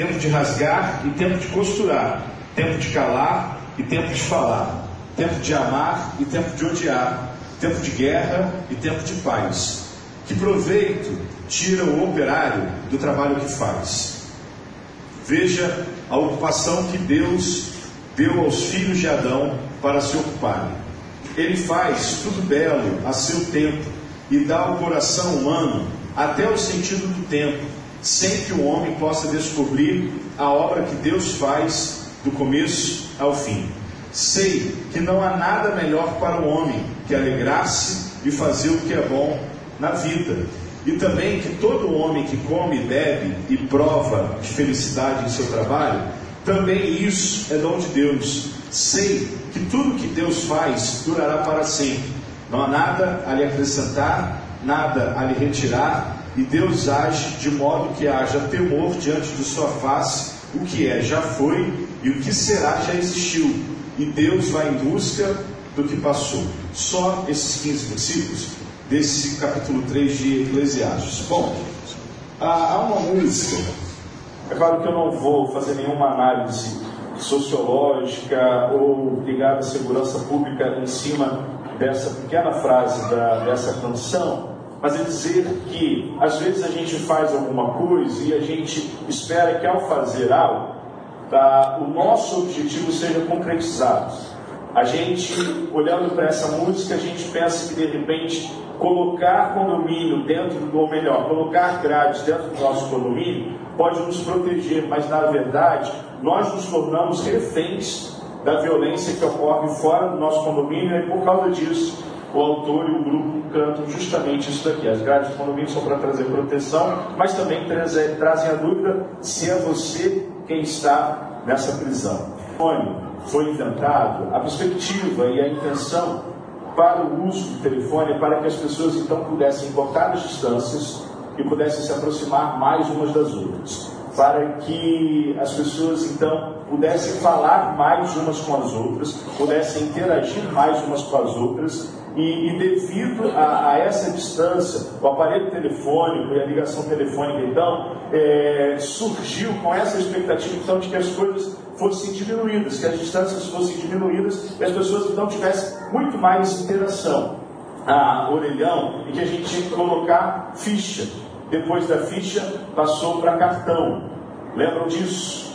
tempo de rasgar e tempo de costurar, tempo de calar e tempo de falar, tempo de amar e tempo de odiar, tempo de guerra e tempo de paz. Que proveito tira o operário do trabalho que faz? Veja a ocupação que Deus deu aos filhos de Adão para se ocuparem. Ele faz tudo belo a seu tempo e dá ao coração humano até o sentido do tempo, sem que o homem possa descobrir a obra que Deus faz do começo ao fim. Sei que não há nada melhor para o homem que alegrar-se e fazer o que é bom na vida. E também que todo homem que come, bebe e prova de felicidade em seu trabalho, também isso é dom de Deus. Sei que tudo que Deus faz durará para sempre. Não há nada a lhe acrescentar, nada a lhe retirar, e Deus age de modo que haja temor diante de sua face, o que é já foi e o que será já existiu. E Deus vai em busca do que passou. Só esses 15 versículos desse capítulo 3 de Eclesiastes. Bom, há uma música, é claro que eu não vou fazer nenhuma análise sociológica ou ligada à segurança pública em cima dessa pequena frase da, dessa canção, mas é dizer que às vezes a gente faz alguma coisa e a gente espera que ao fazer algo, tá, o nosso objetivo seja concretizado. A gente, olhando para essa música, a gente pensa que de repente colocar condomínio dentro do, ou melhor, colocar grades dentro do nosso condomínio pode nos proteger, mas na verdade nós nos tornamos reféns da violência que ocorre fora do nosso condomínio e por causa disso o autor e o grupo cantam justamente isso daqui. As grades do condomínio são para trazer proteção, mas também trazem, trazem a dúvida se é você quem está nessa prisão. Foi inventado a perspectiva e a intenção para o uso do telefone para que as pessoas então pudessem cortar as distâncias e pudessem se aproximar mais umas das outras para que as pessoas então pudessem falar mais umas com as outras, pudessem interagir mais umas com as outras, e, e devido a, a, essa distância, o aparelho telefônico e a ligação telefônica então é, surgiu com essa expectativa então de que as coisas fossem diminuídas, que as distâncias fossem diminuídas e as pessoas então tivessem muito mais interação. A orelhão e que a gente tinha que colocar ficha depois da ficha, passou para cartão. Lembram disso?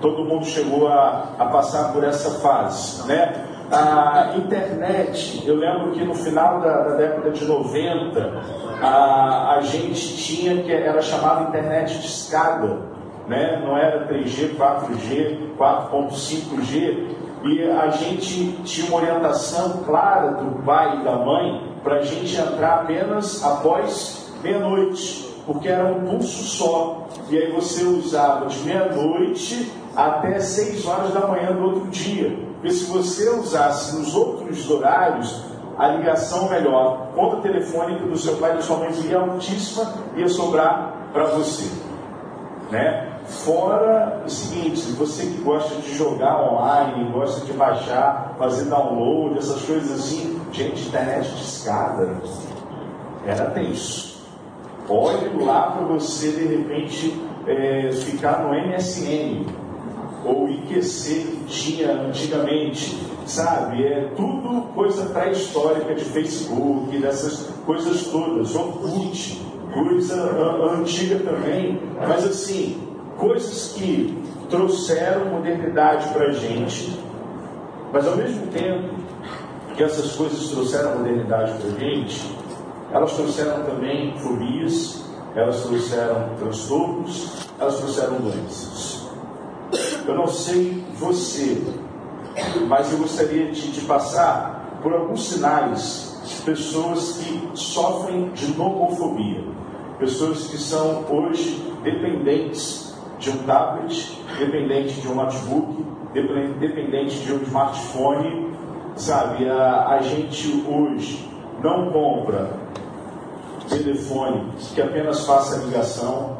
Todo mundo chegou a, a passar por essa fase, né? A internet, eu lembro que no final da, da década de 90, a, a gente tinha que era chamada internet de escada, né? não era 3G, 4G, 4.5G, e a gente tinha uma orientação clara do pai e da mãe para a gente entrar apenas após meia-noite, porque era um pulso só. E aí você usava de meia-noite até seis horas da manhã do outro dia. Porque se você usasse nos outros horários, a ligação melhor, conta telefônica do seu pai e da sua mãe seria altíssima, ia sobrar para você. Né? Fora o seguinte, você que gosta de jogar online, gosta de baixar, fazer download, essas coisas assim, gente, internet de escada, era tenso. Olhe lá para você, de repente, é, ficar no MSN ou IQC que tinha antigamente, sabe? É tudo coisa pré-histórica de Facebook, dessas coisas todas, Orkut, coisa antiga também, mas assim, coisas que trouxeram modernidade para a gente, mas ao mesmo tempo que essas coisas trouxeram modernidade para a gente, elas trouxeram também fobias, elas trouxeram transtornos, elas trouxeram doenças. Eu não sei você, mas eu gostaria de, de passar por alguns sinais de pessoas que sofrem de nomofobia, pessoas que são hoje dependentes de um tablet, dependente de um notebook, dependente de um smartphone, sabe? A, a gente hoje não compra telefone que apenas faça ligação,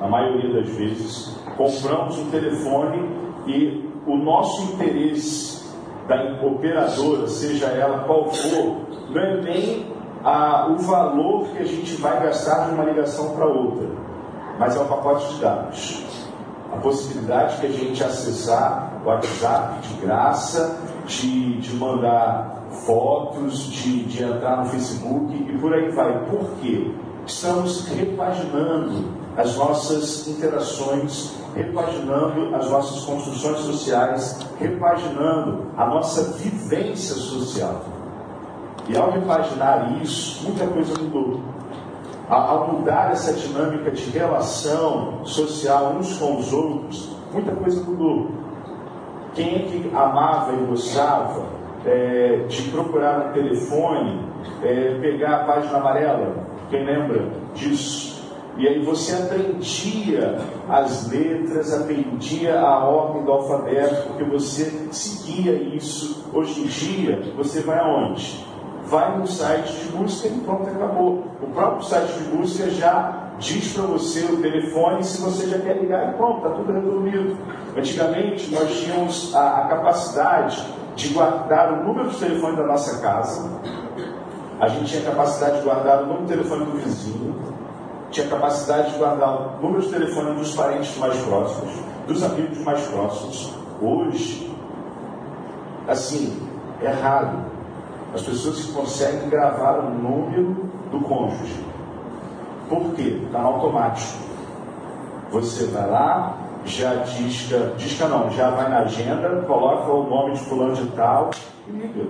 na maioria das vezes. Compramos um telefone e o nosso interesse da operadora, seja ela qual for, não é nem a, o valor que a gente vai gastar de uma ligação para outra, mas é o pacote de dados. A possibilidade que a gente acessar o WhatsApp de graça, de, de mandar fotos, de, de entrar no Facebook e por aí vai. Por quê? Estamos repaginando as nossas interações, repaginando as nossas construções sociais, repaginando a nossa vivência social. E ao repaginar isso, muita coisa mudou. Ao mudar essa dinâmica de relação social uns com os outros, muita coisa mudou. Quem é que amava e gostava é, de procurar no telefone, é, pegar a página amarela? Quem lembra disso? E aí você aprendia as letras, aprendia a ordem do alfabeto, porque você seguia isso. Hoje em dia, você vai aonde? Vai no site de busca e pronto, acabou. O próprio site de busca já diz para você o telefone se você já quer ligar e pronto, está tudo resolvido. Antigamente nós tínhamos a, a, capacidade de guardar o número de telefone da nossa casa, a gente tinha a capacidade de guardar o número de telefone do vizinho, tinha capacidade de guardar o número de telefone dos parentes mais próximos, dos amigos mais próximos. Hoje, assim, é raro as pessoas que conseguem gravar o número do cônjuge por quê? Está automático. Você vai lá, já disca, disca não, já vai na agenda, coloca o nome de fulano de tal e liga.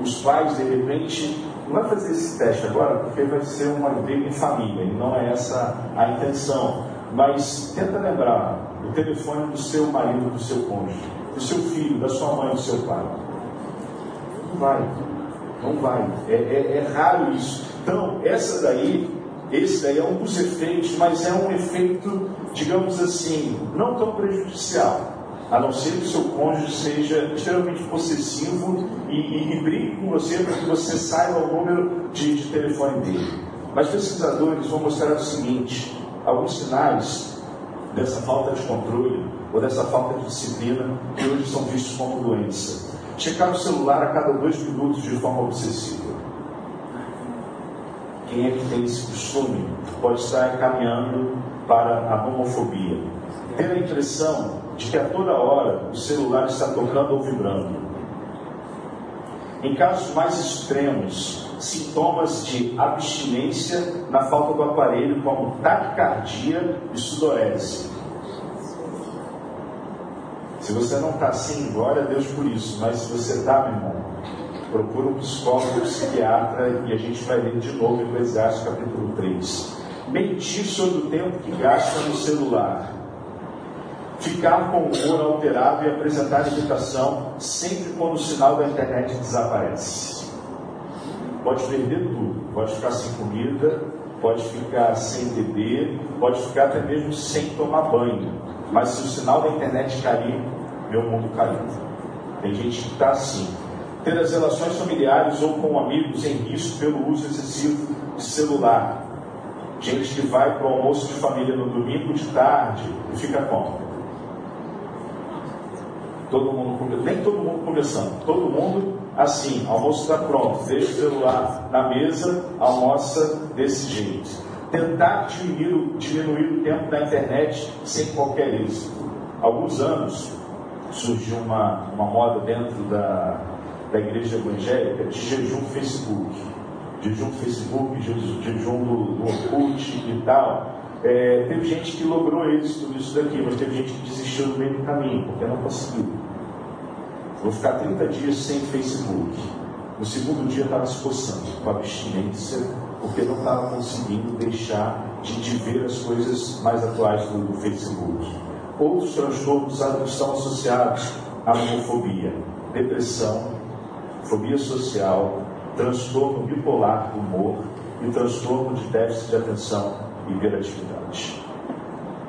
Os pais, de repente, não vai fazer esse teste agora, porque vai ser uma briga em família, e não é essa a intenção. Mas tenta lembrar o telefone do seu marido, do seu cônjuge, do seu filho, da sua mãe, do seu pai. Não vai. Não vai. É, é, é raro isso. Então, essa daí, esse daí é um dos efeitos, mas é um efeito, digamos assim, não tão prejudicial. A não ser que o seu cônjuge seja extremamente possessivo e, e, e com você para que você saiba o número de, de telefone dele. Mas pesquisadores vão mostrar o seguinte: alguns sinais dessa falta de controle ou dessa falta de disciplina que hoje são vistos como doença. Checar o celular a cada dois minutos de forma obsessiva quem é que tem esse costume pode estar caminhando para a homofobia. Ter a impressão de que a toda hora o celular está tocando ou vibrando. Em casos mais extremos, sintomas de abstinência na falta do aparelho, como taquicardia e sudorese. Se você não está assim, glória a Deus por isso, mas se você está, meu irmão, procura um psicólogo, um psiquiatra e a gente vai ler de novo Eclesiastes capítulo 3. Mentir sobre o tempo que gasta no celular. Ficar com o humor alterado e apresentar irritação sempre quando o sinal da internet desaparece. Pode perder tudo, pode ficar sem comida, pode ficar sem beber, pode ficar até mesmo sem tomar banho. Mas se o sinal da internet cair, meu mundo caiu. Tem gente que está assim, ter as relações familiares ou com amigos em risco pelo uso excessivo de celular. Gente que vai para o almoço de família no domingo de tarde e fica como? Todo mundo, nem todo mundo conversando, todo mundo assim, almoço está pronto, deixa o celular na mesa, almoça desse jeito. Tentar diminuir, diminuir o tempo da internet sem qualquer êxito. Alguns anos surgiu uma, uma moda dentro da, da igreja evangélica de jejum Facebook. Jejum Facebook, jejum do, do Orkut e tal. É, teve gente que logrou êxito nisso daqui, mas teve gente que desistiu no meio do caminho, porque não conseguiu. Vou ficar 30 dias sem Facebook. No segundo dia estava se coçando com abstinência, porque não estava conseguindo deixar de, de, ver as coisas mais atuais do, do Facebook. Outros transtornos estão associados à homofobia, depressão, fobia social, transtorno bipolar do humor e transtorno de déficit de atenção e.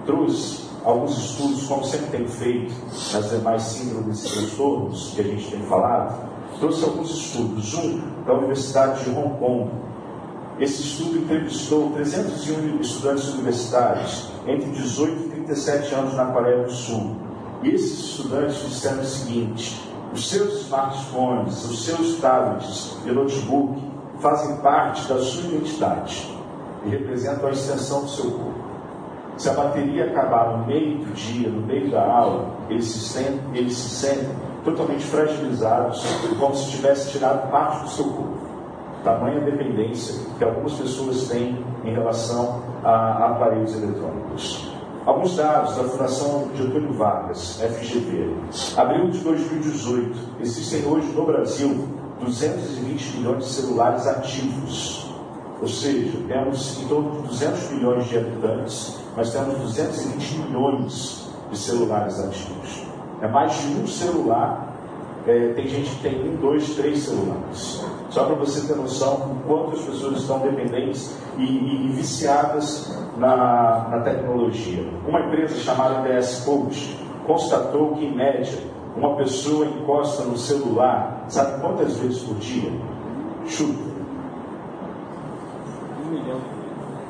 Trouxe alguns estudos, como sempre tem feito nas demais síndromes e transtornos que a gente tem falado, trouxe alguns estudos. Um da Universidade de Hong Kong. Esse estudo entrevistou 301 estudantes universitários entre 18 e 37 anos na Coreia do Sul. E esses estudantes disseram o seguinte: os seus smartphones, os seus tablets e notebook fazem parte da sua identidade e representam a extensão do seu corpo. Se a bateria acabar no meio do dia, no meio da aula, eles se sentem, eles se sentem totalmente fragilizados, como se tivesse tirado parte do seu corpo. Tamanha dependência que algumas pessoas têm em relação a aparelhos eletrônicos. Alguns dados da Fundação Getúlio Vargas, FGV. Abril de 2018, existem hoje no Brasil 220 milhões de celulares ativos. Ou seja, temos em torno de 200 milhões de habitantes, mas temos 220 milhões de celulares ativos. É mais de um celular, é, tem gente que tem um, dois, três celulares. Só para você ter noção do quanto as pessoas estão dependentes e, e, e viciadas na, na, tecnologia. Uma empresa chamada DS Coach constatou que, em média, uma pessoa encosta no celular, sabe quantas vezes por dia? Chuta. Um milhão.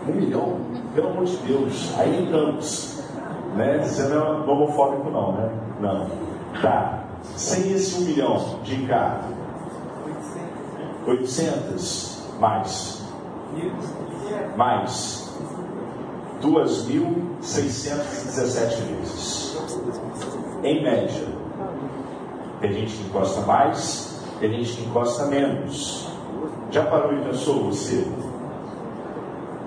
Um milhão? Pelo amor de Deus. Aí em Campos. Né? Você não é homofóbico, não, né? Não. Tá. Sem esse um milhão de encargo, 800 mais. Mais. 2.617 vezes. Em média. Tem gente que encosta mais, tem gente que encosta menos. Já parou e pensou você?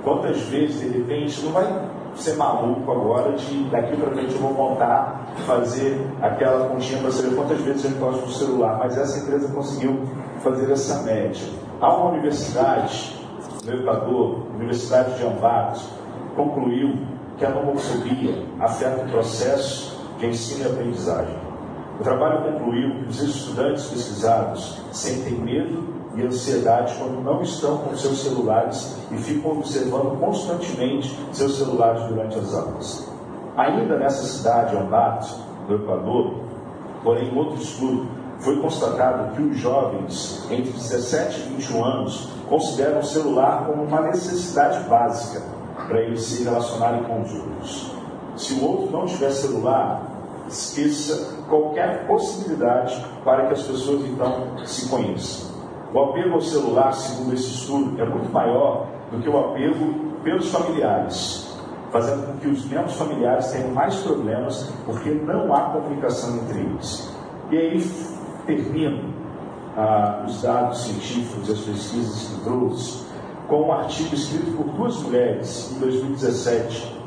Quantas vezes, de repente, não vai ser maluco agora de daqui para frente eu vou montar, fazer aquela continha para saber quantas vezes eu encosto no celular, mas essa empresa conseguiu fazer essa média. Há uma universidade no Equador, Universidade de Ambato, concluiu que a nomofobia afeta o processo de ensino e aprendizagem. O trabalho concluiu que os estudantes pesquisados sentem medo e ansiedade quando não estão com seus celulares e ficam observando constantemente seus celulares durante as aulas. Ainda nessa cidade, Ambato, do Equador, porém, em outro estudo, foi constatado que os jovens entre 17 e 21 anos consideram o celular como uma necessidade básica para eles se relacionarem com os outros. Se o outro não tiver celular, esqueça qualquer possibilidade para que as pessoas então se conheçam. O apego ao celular, segundo esse estudo, é muito maior do que o apego pelos familiares, fazendo com que os membros familiares tenham mais problemas porque não há comunicação entre eles. E aí termino ah, os dados científicos e as pesquisas que trouxe com um artigo escrito por duas mulheres em 2017,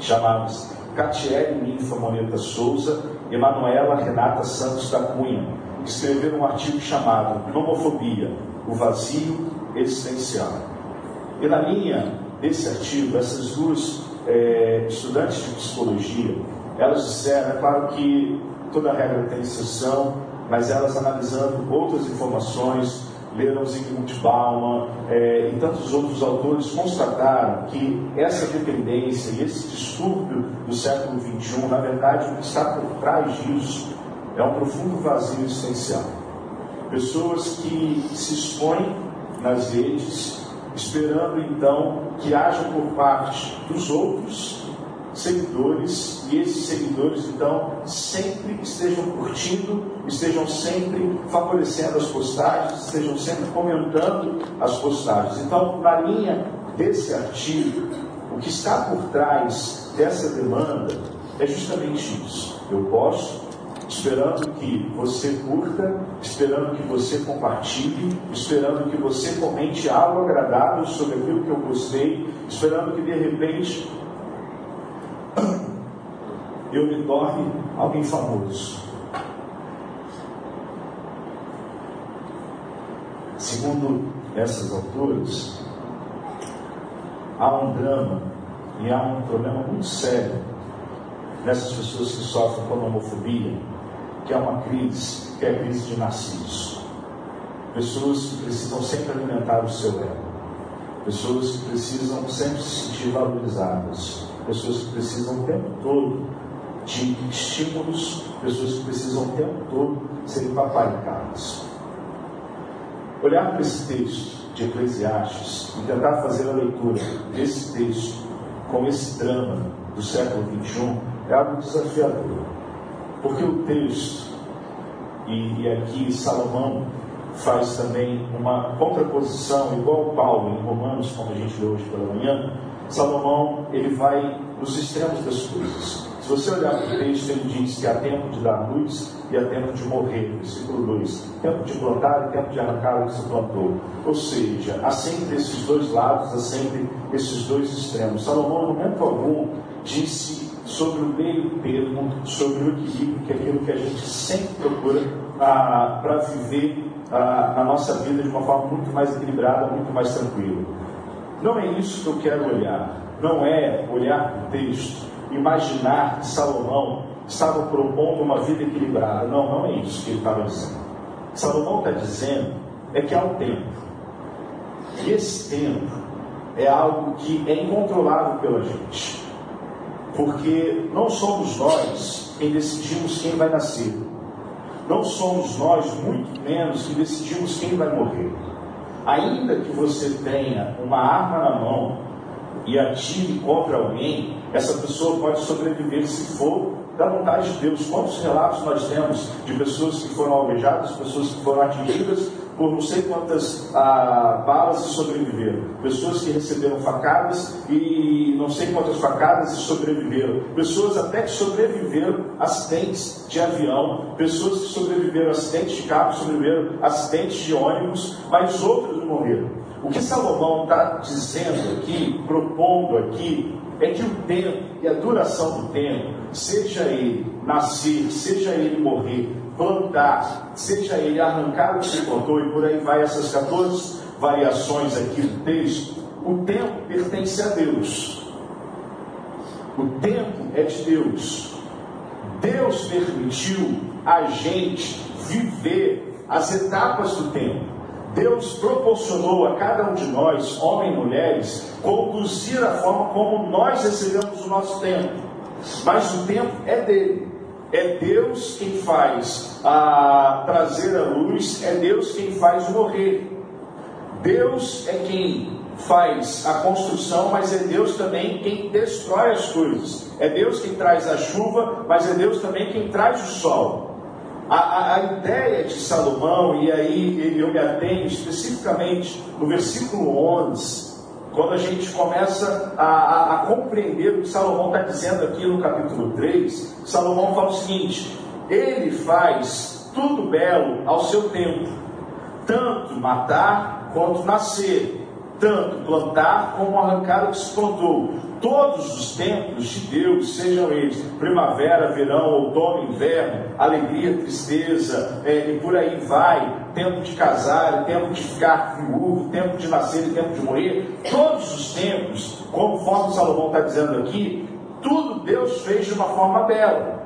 chamadas Catiele Ninfa Moneta Souza e Manuela Renata Santos da Cunha, escreveram um artigo chamado Nomofobia, o vazio existencial. E na linha desse artigo, essas duas é, estudantes de psicologia, elas disseram, é claro que toda regra tem exceção, mas elas analisando outras informações, leram Zygmunt Bauman é, e tantos outros autores constataram que essa dependência e esse distúrbio do século XXI, na verdade, o que está por trás disso é um profundo vazio existencial. Pessoas que se expõem nas redes, esperando então que haja por parte dos outros seguidores e esses seguidores então sempre estejam curtindo, estejam sempre favorecendo as postagens, estejam sempre comentando as postagens. Então, na linha desse artigo, o que está por trás dessa demanda é justamente isso. Eu posso esperando que você curta, esperando que você compartilhe, esperando que você comente algo agradável sobre aquilo que eu gostei, esperando que de repente eu me torne alguém famoso. Segundo essas autores, há um drama e há um problema muito sério nessas pessoas que sofrem com homofobia, que é uma crise, que é a crise de narciso. Pessoas que precisam sempre alimentar o seu ego. Pessoas que precisam sempre se sentir valorizadas. Pessoas que precisam o tempo todo de estímulos, pessoas que precisam o tempo todo serem paparicadas. Olhar para esse texto de Eclesiastes e tentar fazer a leitura desse texto com esse drama do século XXI é algo desafiador. Porque o texto, e, e aqui Salomão faz também uma contraposição, igual Paulo em Romanos, como a gente leu hoje pela manhã, Salomão ele vai nos extremos das coisas. Se você olhar para o texto, ele diz que há tempo de dar luz e há tempo de morrer. Versículo 2: tempo de plantar e tempo de arrancar o que se plantou. Ou seja, há sempre esses dois lados, há sempre esses dois extremos. Salomão, no momento algum, disse sobre o meio termo, sobre o equilíbrio, que é aquilo que a gente sempre procura ah, para viver ah, a nossa vida de uma forma muito mais equilibrada, muito mais tranquila. Não é isso que eu quero olhar. Não é olhar para o texto, imaginar que Salomão estava propondo uma vida equilibrada. Não, não é isso que ele estava dizendo. Salomão está dizendo é que há um tempo. E esse tempo é algo que é incontrolável pela gente. Porque não somos nós quem decidimos quem vai nascer. Não somos nós, muito menos, que decidimos quem vai morrer. Ainda que você tenha uma arma na mão e atire contra alguém, essa pessoa pode sobreviver se for da vontade de Deus. Quantos relatos nós temos de pessoas que foram alvejadas, pessoas que foram atingidas por não sei quantas ah, balas e sobreviveram. Pessoas que receberam facadas e não sei quantas facadas e sobreviveram. Pessoas até que sobreviveram acidentes de avião. Pessoas que sobreviveram acidentes de carro, sobreviveram acidentes de ônibus, mas outros morreram. O que Salomão está dizendo aqui, propondo aqui, é que o tempo e a duração do tempo, seja ele nascer, seja ele morrer, plantar, seja ele arrancar o que se plantou, e por aí vai essas 14 variações aqui do texto, o tempo pertence a Deus. O tempo é de Deus. Deus permitiu a gente viver as etapas do tempo. Deus proporcionou a cada um de nós, homens e mulheres, conduzir a forma como nós recebemos o nosso tempo. Mas o tempo é dele. É Deus quem faz a trazer a luz, é Deus quem faz morrer. Deus é quem faz a construção, mas é Deus também quem destrói as coisas. É Deus quem traz a chuva, mas é Deus também quem traz o sol. A, a, a, ideia de Salomão, e aí eu me atenho especificamente no versículo 11, quando a gente começa a, a, a compreender o que Salomão está dizendo aqui no capítulo 3, Salomão fala o seguinte: ele faz tudo belo ao seu tempo, tanto matar quanto nascer, tanto plantar como arrancar o que se plantou. Todos os tempos de Deus, sejam eles primavera, verão, outono, inverno, alegria, tristeza, é, e por aí vai, tempo de casar, tempo de ficar viúvo, tempo de nascer e tempo de morrer, todos os tempos, conforme Salomão está dizendo aqui, tudo Deus fez de uma forma bela.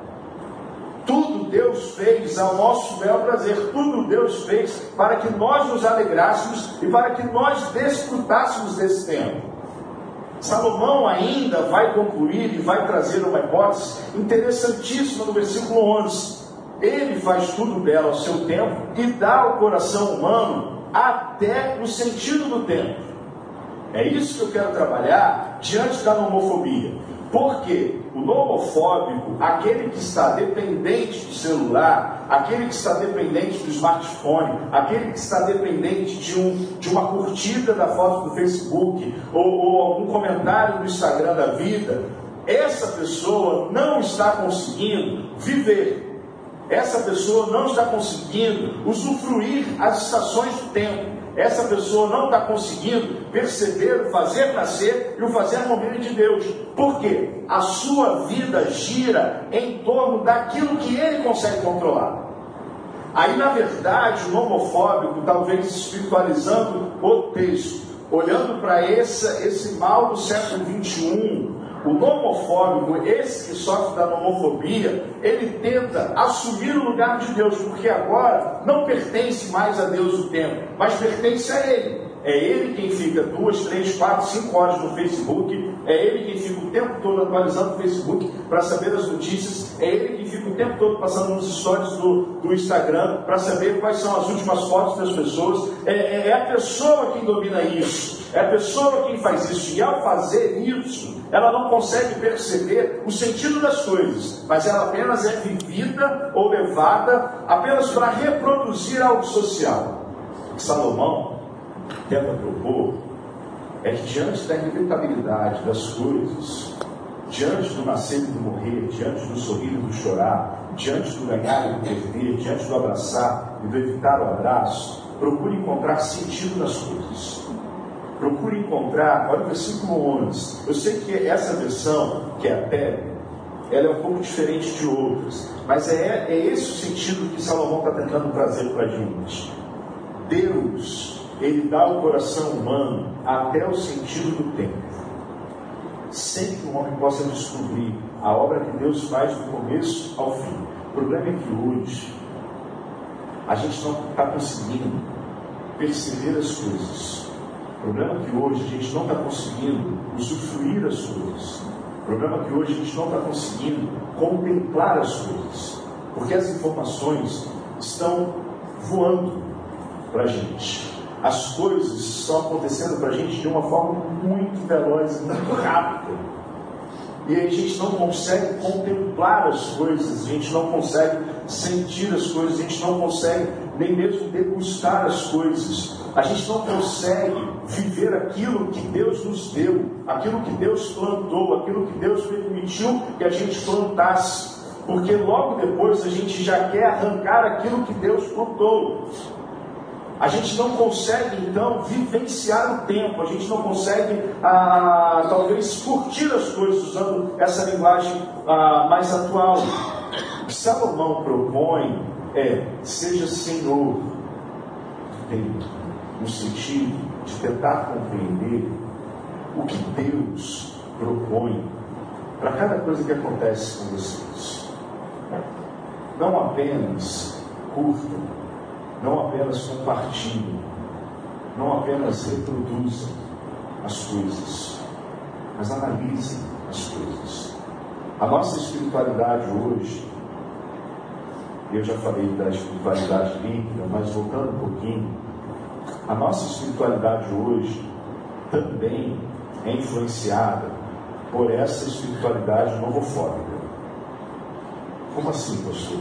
Tudo Deus fez ao nosso bel prazer, tudo Deus fez para que nós nos alegrássemos e para que nós desfrutássemos desse tempo. Salomão ainda vai concluir e vai trazer uma hipótese interessantíssima no versículo 11. Ele faz tudo belo ao seu tempo e dá ao coração humano até o sentido do tempo. É isso que eu quero trabalhar diante da homofobia. Porque o nomofóbico, aquele que está dependente do celular, aquele que está dependente do smartphone, aquele que está dependente de, um, de uma curtida da foto do Facebook ou, ou algum comentário no Instagram da vida, essa pessoa não está conseguindo viver. Essa pessoa não está conseguindo usufruir as estações do tempo essa pessoa não está conseguindo perceber, fazer nascer e o fazer morrer de Deus. Por quê? A sua vida gira em torno daquilo que ele consegue controlar. Aí, na verdade, o homofóbico, talvez espiritualizando o texto, olhando para esse, esse mal do século 21, o nomofóbico, esse que sofre da nomofobia, ele tenta assumir o lugar de Deus, porque agora não pertence mais a Deus o tempo, mas pertence a Ele. É ele quem fica duas, três, quatro, cinco horas no Facebook. É ele quem fica o tempo todo atualizando o Facebook para saber as notícias. É ele quem fica o tempo todo passando nos stories do, do Instagram para saber quais são as últimas fotos das pessoas. É, é, é a pessoa quem domina isso. É a pessoa quem faz isso. E ao fazer isso, ela não consegue perceber o sentido das coisas, mas ela apenas é vivida ou levada apenas para reproduzir algo social. Salomão tenta propor é que diante da inevitabilidade das coisas, diante do nascer e do morrer, diante do sorrir e do chorar, diante do ganhar e do perder, diante do abraçar e do evitar o abraço, procure encontrar sentido nas coisas. Procure encontrar, olha o versículo 11. Eu sei que essa versão, que é a pele, ela é um pouco diferente de outras, mas é, é esse o sentido que Salomão está tentando trazer para a gente. Deus, ele dá ao coração humano até o sentido do tempo. Sem que o homem possa descobrir a obra que Deus faz do começo ao fim. O problema é que hoje a gente não está conseguindo perceber as coisas. O problema é que hoje a gente não está conseguindo usufruir as coisas. O problema é que hoje a gente não está conseguindo contemplar as coisas. Porque as informações estão voando para a gente. As coisas estão acontecendo para a gente de uma forma muito veloz, muito rápida. E a gente não consegue contemplar as coisas, a gente não consegue sentir as coisas, a gente não consegue nem mesmo degustar as coisas. A gente não consegue viver aquilo que Deus nos deu, aquilo que Deus plantou, aquilo que Deus permitiu que a gente plantasse. Porque logo depois a gente já quer arrancar aquilo que Deus plantou. A gente não consegue, então, vivenciar o tempo, a gente não consegue, ah, talvez, curtir as coisas usando essa linguagem ah, mais atual. O que Salomão propõe é: seja senhor tem no sentido de tentar compreender o que Deus propõe para cada coisa que acontece com vocês. Não apenas curtam, não apenas compartilhem, não apenas reproduzam as coisas, mas analisem as coisas. A nossa espiritualidade hoje, eu já falei da espiritualidade líquida, mas voltando um pouquinho, a nossa espiritualidade hoje também é influenciada por essa espiritualidade novofóbica. Como assim, pastor?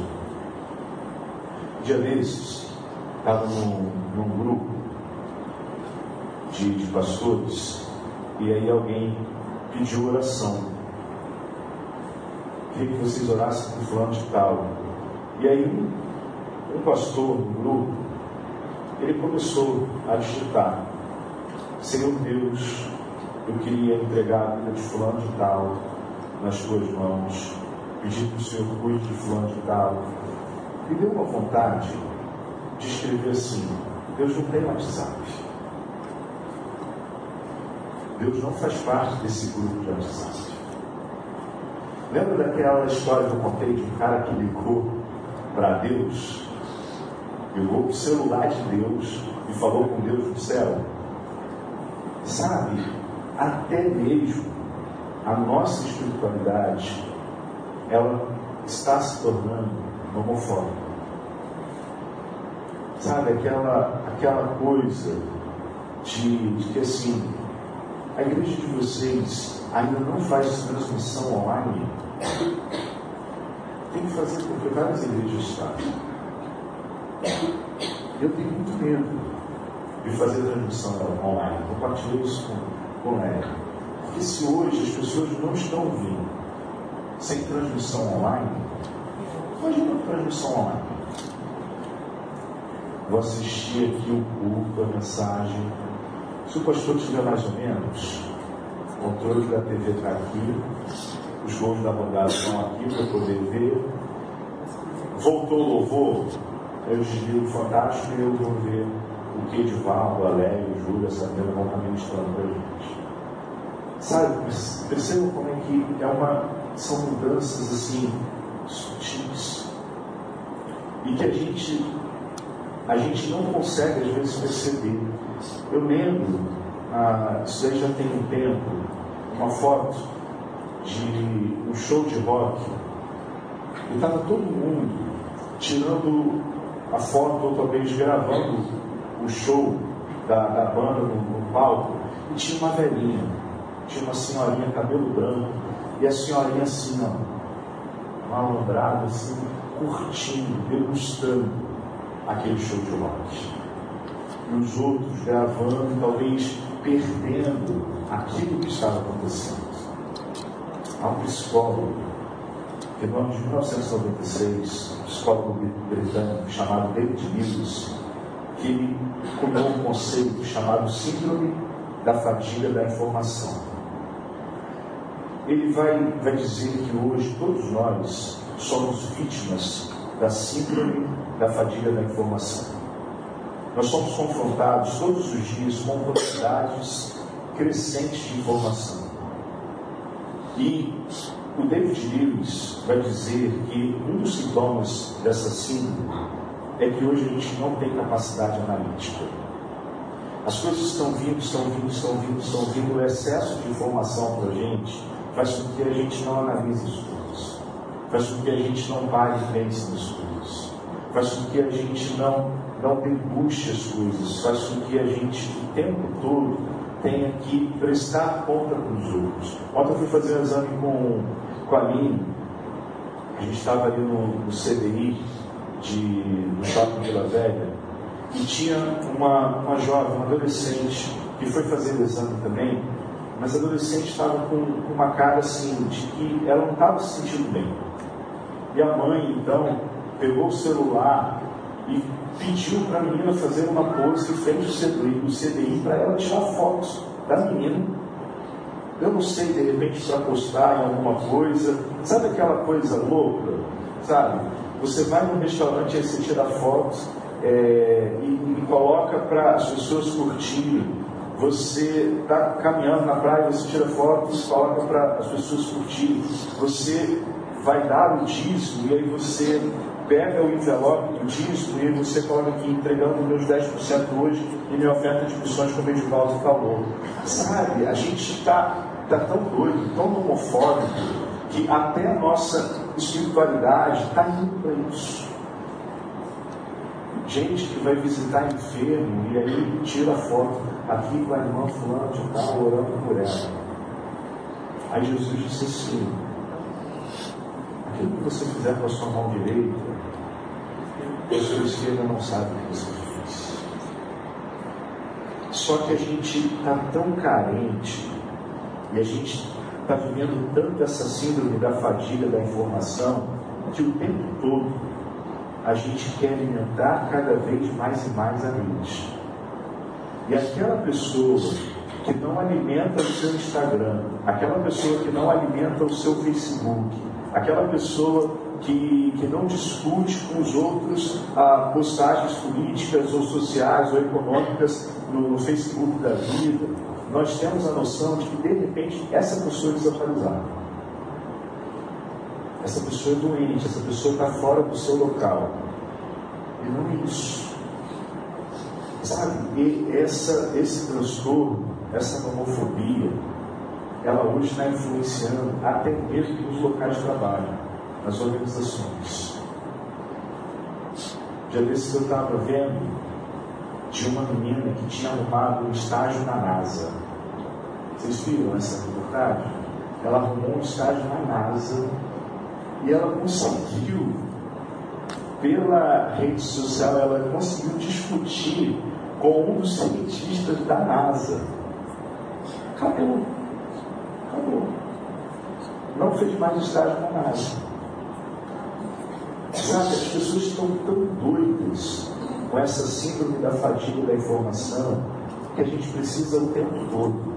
Dia desses, estava num, num grupo de, de pastores e aí alguém pediu oração. Queria que vocês orassem por fulano de tal. E aí um, um pastor do grupo, ele começou a digitar, Senhor Deus, eu queria entregar a vida de fulano de tal nas tuas mãos, pedir que o Senhor cuide de fulano de tal. Me deu uma vontade de escrever assim: Deus não tem WhatsApp. Deus não faz parte desse grupo de WhatsApp. Lembra daquela história que eu contei de um cara que ligou para Deus? Ligou para o celular de Deus e falou com Deus do céu? Sabe, até mesmo a nossa espiritualidade, ela está se tornando homofóbica. Sabe, aquela, aquela coisa de, de que assim, a igreja de vocês ainda não faz transmissão online. Tem que fazer porque várias igrejas fazem. Eu tenho muito medo de fazer transmissão online. Compartilhei isso com, com ela. Porque se hoje as pessoas não estão vindo sem transmissão online, imagina a transmissão online vou assistir aqui o culto, a mensagem. Se o pastor tiver mais ou menos, o controle da TV está aqui, os gols da bondade estão aqui para poder ver. Voltou o louvor, eu desligo o Fantástico e eu vou ver o que Edivaldo, Alério, Júlia, Sabrina vão estar ministrando para a gente. Sabe, percebam como é que é uma, são mudanças assim, sutis. E que a gente a gente não consegue às vezes perceber. Eu lembro, ah, isso aí já tem um tempo, uma foto de um show de rock. E estava todo mundo tirando a foto, ou talvez gravando o show da, da banda no, no palco. E tinha uma velhinha, tinha uma senhorinha, cabelo branco, e a senhorinha assim, ó, malandrada, assim, curtindo, degustando aquele show de rock. E os outros gravando, talvez perdendo aquilo que estava acontecendo. há um psicólogo que no ano de 1996, um psicólogo britânico chamado David Lewis, que cunhou um conceito chamado Síndrome da Fadiga da Informação. Ele vai, vai dizer que hoje todos nós somos vítimas da Síndrome da Fadiga da Informação. Nós somos confrontados todos os dias com quantidades crescentes de informação. E o David Lewis vai dizer que um dos sintomas dessa síndrome é que hoje a gente não tem capacidade analítica. As coisas estão vindo, estão vindo, estão vindo, estão vindo, o excesso de informação para a gente faz com que a gente não analise as coisas, faz com que a gente não pare e pense nas coisas, faz com que a gente não, não debuxe as coisas, faz com que a gente o tempo todo tenha que prestar conta para os outros. Ontem eu fui fazer um exame com, com a Aline, a gente estava ali no, no CDI, de, do Shopping Vila Velha, e tinha uma, uma jovem, uma adolescente, que foi fazer o exame também, mas a adolescente estava com, com uma cara assim, de que ela não estava se sentindo bem. E a mãe, então, pegou o celular e pediu para a menina fazer uma pose em frente ao CDI, para ela tirar fotos da menina. Eu não sei, de repente, para postar em alguma coisa. Sabe aquela coisa louca? Sabe? Você vai num restaurante e você tira fotos é, e, e, coloca para as pessoas curtirem. Você está caminhando na praia, você tira fotos coloca para as pessoas curtirem. Você vai dar o dízimo e aí você pega o envelope do dízimo e você coloca aqui entregando meus 10% hoje e minha oferta de missões como o Edivaldo falou. Sabe, a gente está tá tão doido, tão homofóbico, que até a nossa espiritualidade está indo para isso. Gente que vai visitar enfermo e aí tira foto aqui com a irmã fulano de tal, orando por ela. Aí Jesus disse assim, aquilo que você fizer com a sua mão direita, a sua esquerda não sabe o que você fez. Só que a gente está tão carente e a gente está vivendo tanto essa síndrome da fadiga da informação que o tempo todo a gente quer alimentar cada vez mais e mais a mente. E aquela pessoa que não alimenta o seu Instagram, aquela pessoa que não alimenta o seu Facebook, aquela pessoa que, que não discute com os outros ah, postagens políticas ou sociais ou econômicas no, Facebook da vida, nós temos a noção de que de repente essa pessoa é desapareceu. Essa pessoa é doente, essa pessoa está fora do seu local. E não é isso. Sabe, e essa, esse transtorno, essa homofobia, ela hoje está influenciando até mesmo nos locais de trabalho, nas organizações. Já vezes eu estava vendo de uma menina que tinha arrumado um estágio na NASA. Vocês viram essa reportagem? Ela arrumou um estágio na NASA e ela conseguiu, pela rede social, ela conseguiu discutir com um dos cientistas da NASA. Acabou. Não fez mais estágio na NASA. Sabe, as pessoas estão tão doidas com essa síndrome da fadiga da informação que a gente precisa o tempo todo.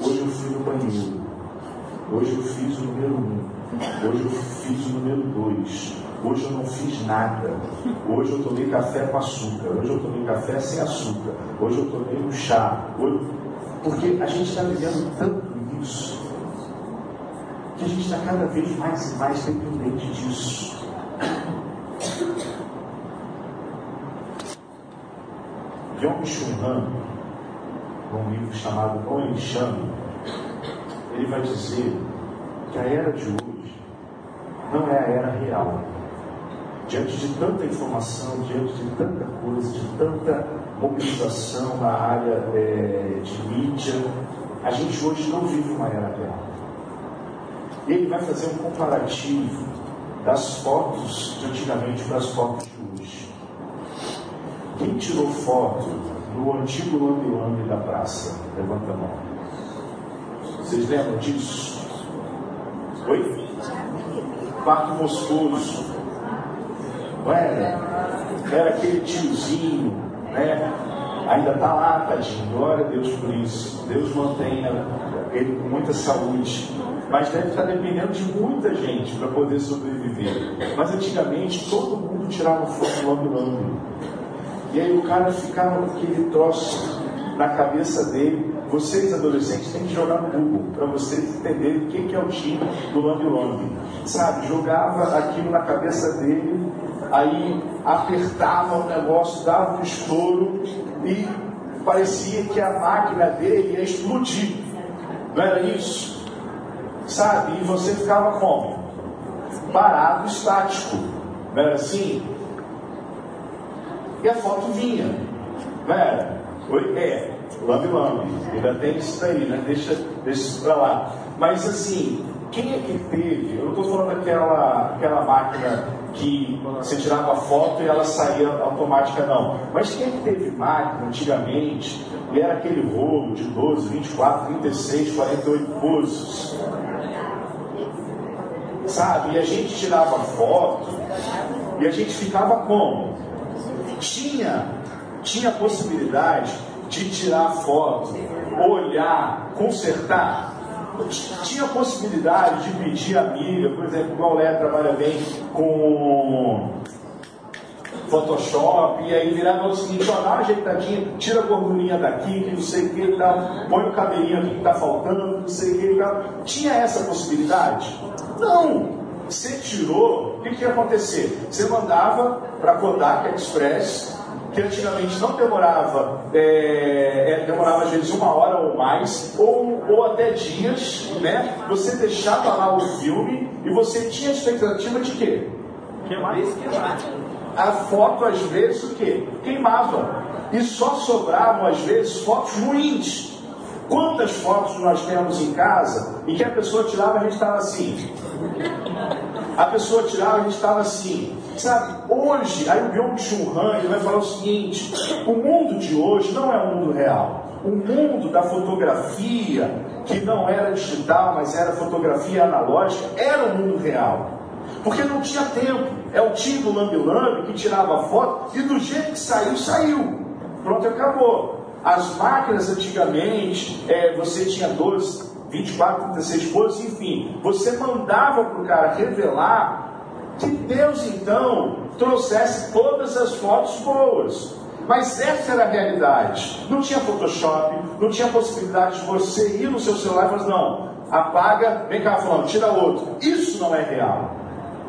Hoje eu fui no banheiro, hoje eu fiz o número um, hoje eu fiz o número dois, hoje eu não fiz nada, hoje eu tomei café com açúcar, hoje eu tomei café sem açúcar, hoje eu tomei um chá, hoje... porque a gente está vivendo tanto isso que a gente está cada vez mais e mais dependente disso. John Chun num livro chamado O Enxame, ele vai dizer que a era de hoje não é a era real. Diante de tanta informação, diante de tanta coisa, de tanta mobilização na área é, de mídia, a gente hoje não vive uma era real. Ele vai fazer um comparativo das fotos de antigamente para as fotos de hoje. Quem tirou foto no antigo lambi-lambi da praça? Levanta a mão. Vocês lembram disso? Oi? Parque Moscoso. Não era? Era aquele tiozinho, né? Ainda está lá, tadinho. Glória a Deus por isso. Deus mantenha ele com muita saúde. Mas deve estar dependendo de muita gente para poder sobreviver. Mas antigamente todo mundo tirava foto logo lambe E aí o cara ficava com aquele troço na cabeça dele. Vocês, adolescentes, têm que jogar no Google para vocês entenderem o que é o time do Lambi Lambi. Sabe, jogava aquilo na cabeça dele, aí apertava o negócio, dava um estouro e parecia que a máquina dele ia explodir. Não era isso? Sabe? E você ficava como? Parado, estático. Não era assim? E a foto vinha. Não era? Oi? É, lambe lambe. Ainda tem isso daí, né? Deixa, deixa isso pra lá. Mas assim, quem é que teve? Eu não estou falando daquela aquela máquina que você tirava a foto e ela saía automática, não. Mas quem é que teve máquina antigamente e era aquele rolo de 12, 24, 36, 48 pulsos? Sabe? E a gente tirava foto e a gente ficava como? Tinha, tinha possibilidade de tirar foto, olhar, consertar tinha possibilidade de pedir amiga, por exemplo, igual o Léa trabalha bem com Photoshop, e aí virava o seguinte, ó, dá uma ajeitadinha, tira a gordurinha daqui, que não sei o que tal, põe o cabelinho aqui que está faltando, não sei o que tal. Tinha essa possibilidade? Não! Você tirou, o que, que ia acontecer? Você mandava para Kodak Express, que antigamente não demorava, é, demorava às vezes uma hora ou mais, ou, ou até dias, né? Você deixava lá o filme e você tinha a expectativa de quê? Queimar. A foto às vezes o quê? Queimava. E só sobravam às vezes fotos ruins. Quantas fotos nós temos em casa e que a pessoa tirava e a gente estava assim? A pessoa tirava e a gente estava assim. Sabe, hoje, aí o Byung-Chul Han ele vai falar o seguinte: o mundo de hoje não é o mundo real. O mundo da fotografia, que não era digital, mas era fotografia analógica, era o mundo real. Porque não tinha tempo. É o tio do Lambi que tirava a foto e do jeito que saiu, saiu. Pronto, acabou. As máquinas antigamente, é, você tinha 12, 24, 36 poses, enfim, você mandava para o cara revelar que Deus então trouxesse todas as fotos boas. Mas essa era a realidade. Não tinha Photoshop, não tinha possibilidade de você ir no seu celular e falar, não, apaga, vem cá falando, tira outro. Isso não é real.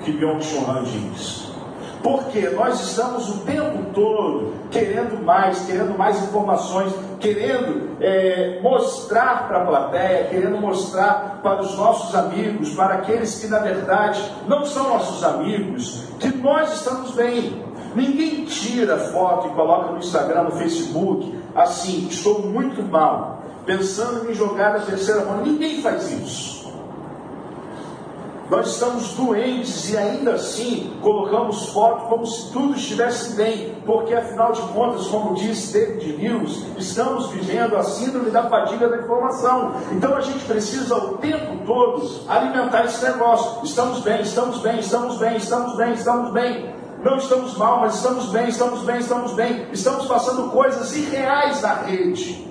Que Byung-Chul diz. Porque nós estamos o tempo todo querendo mais, querendo mais informações, querendo é, mostrar para a plateia, querendo mostrar para os nossos amigos, para aqueles que na verdade não são nossos amigos, que nós estamos bem. Ninguém tira foto e coloca no Instagram, no Facebook, assim, estou muito mal, pensando em jogar na terceira mão. Ninguém faz isso. Nós estamos doentes e ainda assim colocamos foto como se tudo estivesse bem, porque afinal de contas, como disse David News, estamos vivendo a síndrome da fadiga da informação. Então a gente precisa o tempo todo alimentar esse negócio. Estamos bem, estamos bem, estamos bem, estamos bem, estamos bem. Não estamos mal, mas estamos bem, estamos bem, estamos bem. Estamos passando coisas irreais na rede.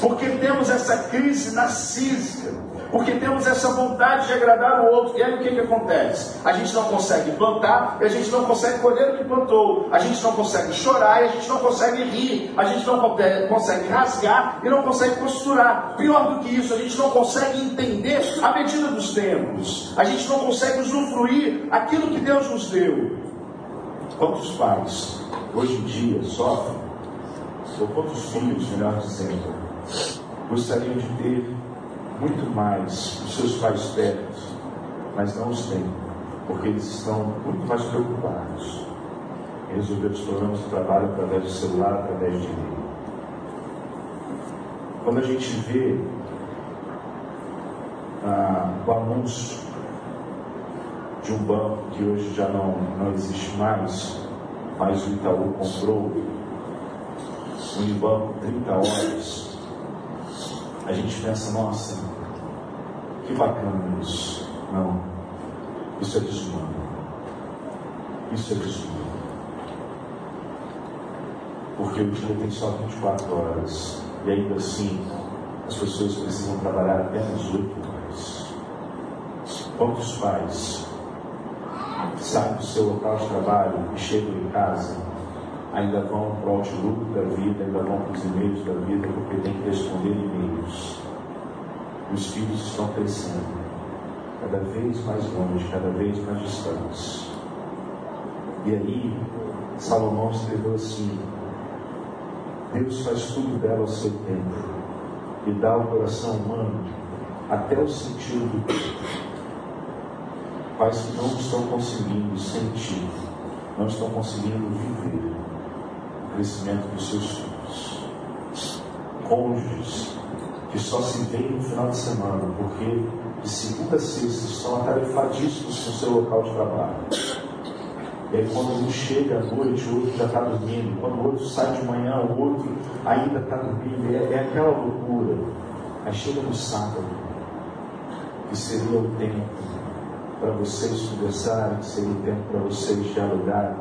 Porque temos essa crise narcísica porque temos essa vontade de agradar o outro. E aí o que, que acontece? A gente não consegue plantar e a gente não consegue colher o que plantou. A gente não consegue chorar e a gente não consegue rir. A gente não consegue rasgar e não consegue costurar. Pior do que isso, a gente não consegue entender a medida dos tempos. A gente não consegue usufruir aquilo que Deus nos deu. Quantos pais hoje em dia sofrem, ou quantos filhos, melhor dizendo, gostariam de ter muito mais os seus pais perto, mas não os têm, porque eles estão muito mais preocupados em resolver os problemas do trabalho através do celular, através de e-mail. Quando a gente vê ah, o anúncio de um banco que hoje já não, não existe mais, mas o Itaú comprou, o Unibanco 30 horas, a gente pensa, nossa, que bacana isso. Não. Isso é desumano. Isso é desumano. Porque o dia tem só 24 horas. E ainda assim, as pessoas precisam trabalhar apenas 8 horas. Quantos pais saem do seu local de trabalho e chegam em casa, ainda vão para o outlook da vida, ainda vão para os e-mails da vida, porque tem que responder e-mails. Os filhos estão crescendo, cada vez mais longe, cada vez mais distantes. E aí, Salomão escreveu assim: Deus faz tudo dela ao seu tempo e dá ao coração humano até o sentido do tempo pais que não estão conseguindo sentir, não estão conseguindo viver o crescimento dos seus filhos. Cônjuges que só se veem no final de semana, porque de segunda a sexta estão atarefadíssimos no seu local de trabalho. E aí quando um chega à noite, o outro já está dormindo. Quando o outro sai de manhã, o outro ainda está dormindo. É, é aquela loucura. Aí chega no sábado, que seria o tempo para vocês conversarem, seria um tempo para vocês dialogarem.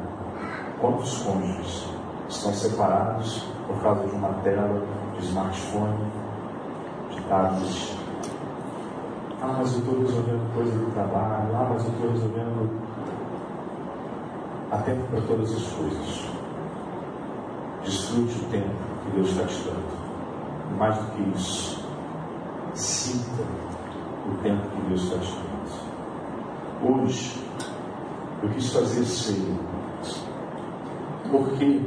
Quantos cônjuges estão separados por causa de uma tela, de smartphone, de tablet? Ah, mas eu estou resolvendo coisa do trabalho. Ah, mas eu estou resolvendo. Há tempo para todas as coisas. Desfrute o tempo que Deus está te dando. Mais do que isso, sinta o tempo que Deus está te dando. Hoje, eu quis fazer ceia. Por que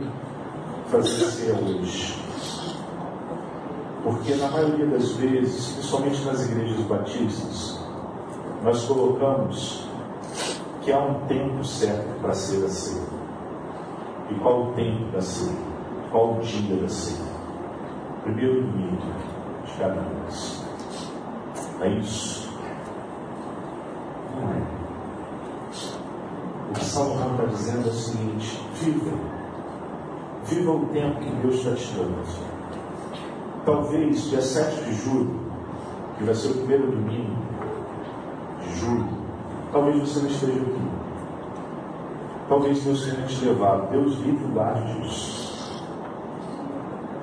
fazer ceia hoje? Porque na maioria das vezes, principalmente nas igrejas batistas, nós colocamos que há um tempo certo para ser a ceia. E qual o tempo da ceia? Qual o dia da ceia? Primeiro domingo de cada mês. É isso. Não é. O que Salomão está dizendo é o seguinte: viva. Viva o tempo que Deus está te dando. Talvez dia 7 de julho, que vai ser o primeiro domingo de julho, talvez você não esteja aqui. Talvez Deus tenha te levado. Deus livre o guarde disso.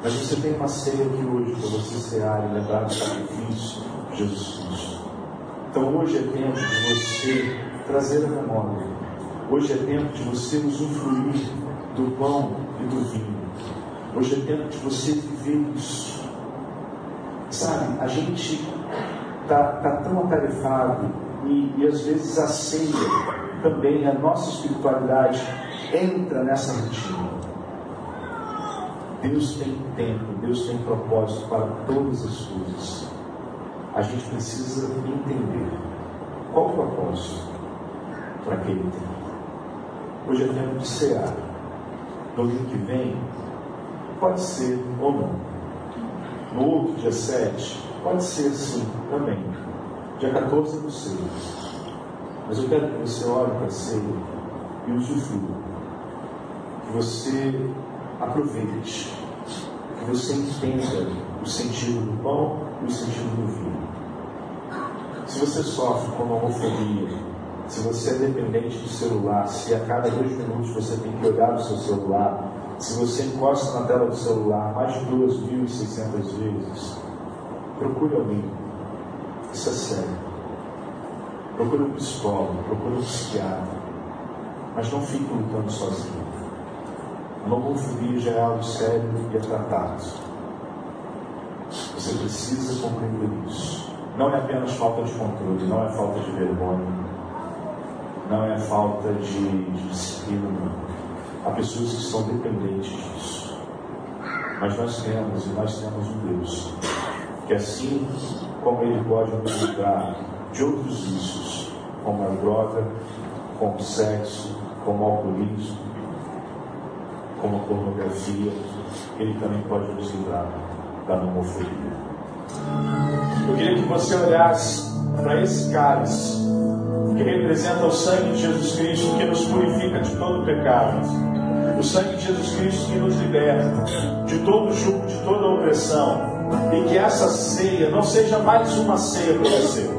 Mas você tem uma ceia aqui hoje para você cear e lembrar do sacrifício de Jesus Cristo. Então hoje é tempo de você trazer a memória Hoje é tempo de você usufruir do pão e do vinho. Hoje é tempo de você viver isso. Sabe, a gente está tá tão atarefado e, e às vezes a ceia também, a nossa espiritualidade entra nessa rotina. Deus tem tempo, Deus tem propósito para todas as coisas. A gente precisa entender qual o propósito para aquele tempo. Hoje é tempo de cear. Domingo que vem, pode ser ou não. No outro, dia 7, pode ser sim também. Dia 14 do 6. Mas eu quero que você olhe para a ceia e usufrua. Que você aproveite. Que você entenda o sentido do pão e o sentido do vinho. Se você sofre com homofobia, se você é dependente do celular, se a cada dois minutos você tem que olhar o seu celular, se você encosta na tela do celular mais de 2.600 vezes, procure alguém. Isso é sério. Procure um psicólogo, procure um psiquiatra. Mas não fique lutando sozinho. A homofobia já é algo sério e é tratado. Você precisa compreender isso. Não é apenas falta de controle, não é falta de vergonha, não é falta de, de disciplina. Há pessoas que são dependentes disso. Mas nós temos, e nós temos um Deus, que assim como Ele pode nos livrar de outros vícios, como a droga, como o sexo, como o alcoolismo, como a pornografia, Ele também pode nos livrar da homofobia. Eu queria que você olhasse para esse cálice que representa o sangue de Jesus Cristo que nos purifica de todo pecado. O sangue de Jesus Cristo que nos liberta de todo jugo, de toda opressão. E que essa ceia não seja mais uma ceia para você,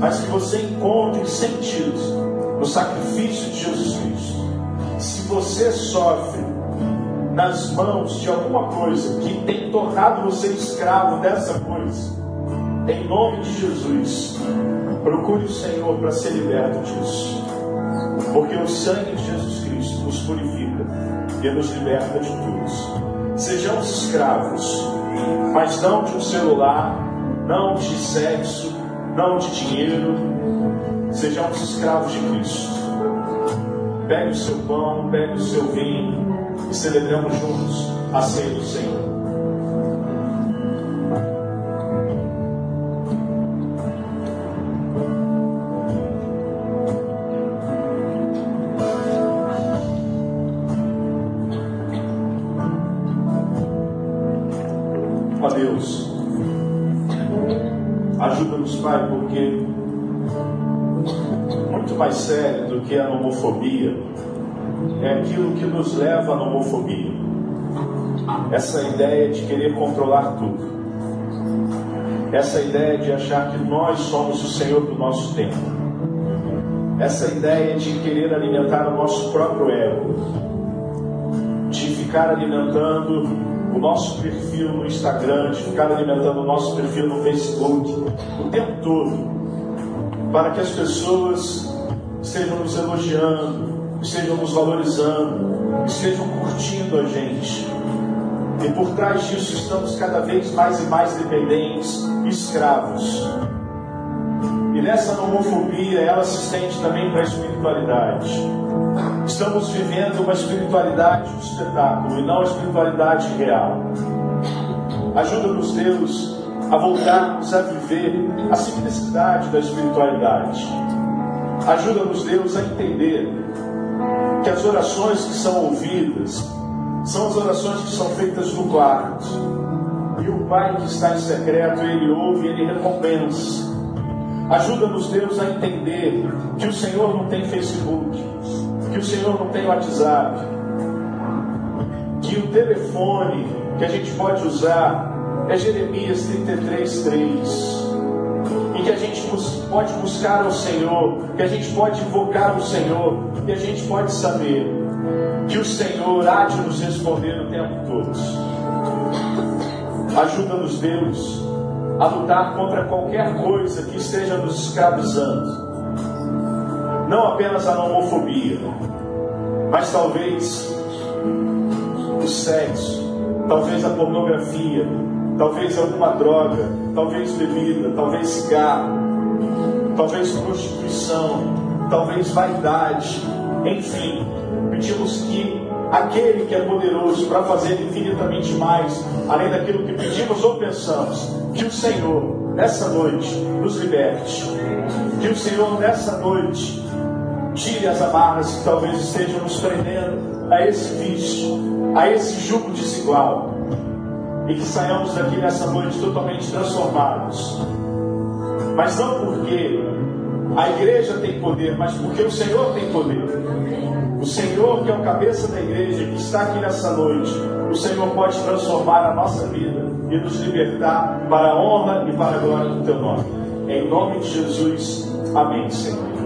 mas que você encontre sentido no sacrifício de Jesus Cristo. Se você sofre nas mãos de alguma coisa que tem tornado você escravo dessa coisa, em nome de Jesus, procure o Senhor para ser liberto disso. Porque o sangue de Jesus Cristo nos purifica e nos liberta de tudo. Sejamos escravos, mas não de um celular, não de sexo, não de dinheiro. Sejamos escravos de Cristo. Pegue o seu pão, pegue o seu vinho e celebramos juntos a ceia do Senhor. Mais sério do que a homofobia é aquilo que nos leva à homofobia. Essa ideia de querer controlar tudo. Essa ideia de achar que nós somos o Senhor do nosso tempo. Essa ideia de querer alimentar o nosso próprio ego. De ficar alimentando o nosso perfil no Instagram, de ficar alimentando o nosso perfil no Facebook o tempo todo, para que as pessoas estejam nos elogiando, estejam nos valorizando, estejam curtindo a gente. E por trás disso estamos cada vez mais e mais dependentes, escravos. E nessa homofobia ela se estende também para a espiritualidade. Estamos vivendo uma espiritualidade de espetáculo e não a espiritualidade real. Ajuda-nos, Deus, a voltarmos a viver a simplicidade da espiritualidade Ajuda-nos, Deus, a entender que as orações que são ouvidas são as orações que são feitas no quarto. E o Pai que está em secreto, Ele ouve e Ele recompensa. Ajuda-nos, Deus, a entender que o Senhor não tem Facebook, que o Senhor não tem WhatsApp, que o telefone que a gente pode usar é Jeremias 33, 3 e que a gente pode buscar o Senhor, que a gente pode invocar o Senhor, e a gente pode saber que o Senhor há de nos responder o tempo todo. Ajuda-nos, Deus, a lutar contra qualquer coisa que esteja nos escravizando. Não apenas a homofobia, mas talvez o sexo, talvez a pornografia, talvez alguma droga, talvez bebida, talvez cigarro, talvez prostituição, talvez vaidade, enfim, pedimos que aquele que é poderoso para fazer infinitamente mais, além daquilo que pedimos ou pensamos, que o Senhor, nessa noite, nos liberte, que o Senhor, nessa noite, tire as amarras que talvez estejam nos prendendo a esse vício, a esse jugo desigual e que saiamos daqui nessa noite totalmente transformados. Mas não porque a igreja tem poder, mas porque o Senhor tem poder. O Senhor, que é o cabeça da igreja, que está aqui nessa noite, o Senhor pode transformar a nossa vida e nos libertar para a honra e para a glória do teu nome. Em nome de Jesus, amém, Senhor.